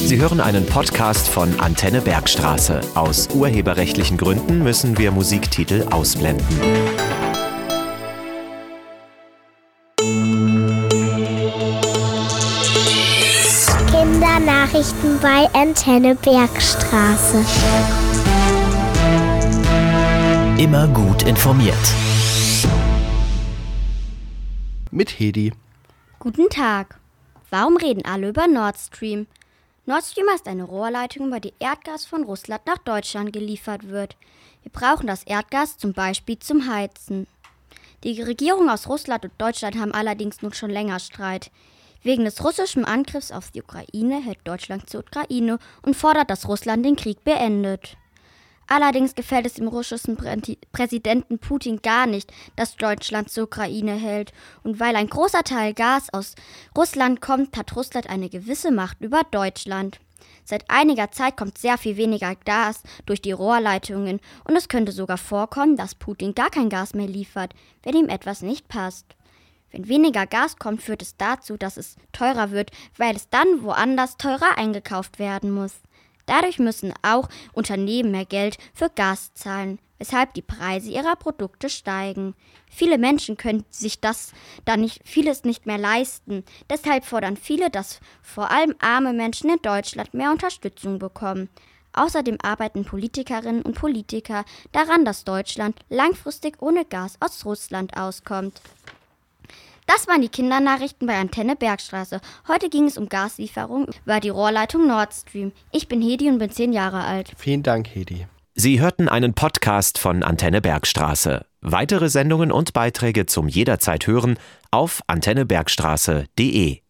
Sie hören einen Podcast von Antenne Bergstraße. Aus urheberrechtlichen Gründen müssen wir Musiktitel ausblenden. Kindernachrichten bei Antenne Bergstraße. Immer gut informiert. Mit Hedi. Guten Tag. Warum reden alle über Nord Stream? Nord Stream ist eine Rohrleitung, über die Erdgas von Russland nach Deutschland geliefert wird. Wir brauchen das Erdgas zum Beispiel zum Heizen. Die Regierungen aus Russland und Deutschland haben allerdings nun schon länger Streit. Wegen des russischen Angriffs auf die Ukraine hält Deutschland zur Ukraine und fordert, dass Russland den Krieg beendet. Allerdings gefällt es dem russischen Präsidenten Putin gar nicht, dass Deutschland zur Ukraine hält. Und weil ein großer Teil Gas aus Russland kommt, hat Russland eine gewisse Macht über Deutschland. Seit einiger Zeit kommt sehr viel weniger Gas durch die Rohrleitungen und es könnte sogar vorkommen, dass Putin gar kein Gas mehr liefert, wenn ihm etwas nicht passt. Wenn weniger Gas kommt, führt es dazu, dass es teurer wird, weil es dann woanders teurer eingekauft werden muss. Dadurch müssen auch Unternehmen mehr Geld für Gas zahlen, weshalb die Preise ihrer Produkte steigen. Viele Menschen können sich das dann nicht vieles nicht mehr leisten. Deshalb fordern viele, dass vor allem arme Menschen in Deutschland mehr Unterstützung bekommen. Außerdem arbeiten Politikerinnen und Politiker daran, dass Deutschland langfristig ohne Gas aus Russland auskommt. Das waren die Kindernachrichten bei Antenne Bergstraße. Heute ging es um Gaslieferung über die Rohrleitung Nord Stream. Ich bin Hedi und bin zehn Jahre alt. Vielen Dank, Hedi. Sie hörten einen Podcast von Antenne Bergstraße. Weitere Sendungen und Beiträge zum jederzeit hören auf antennebergstraße.de.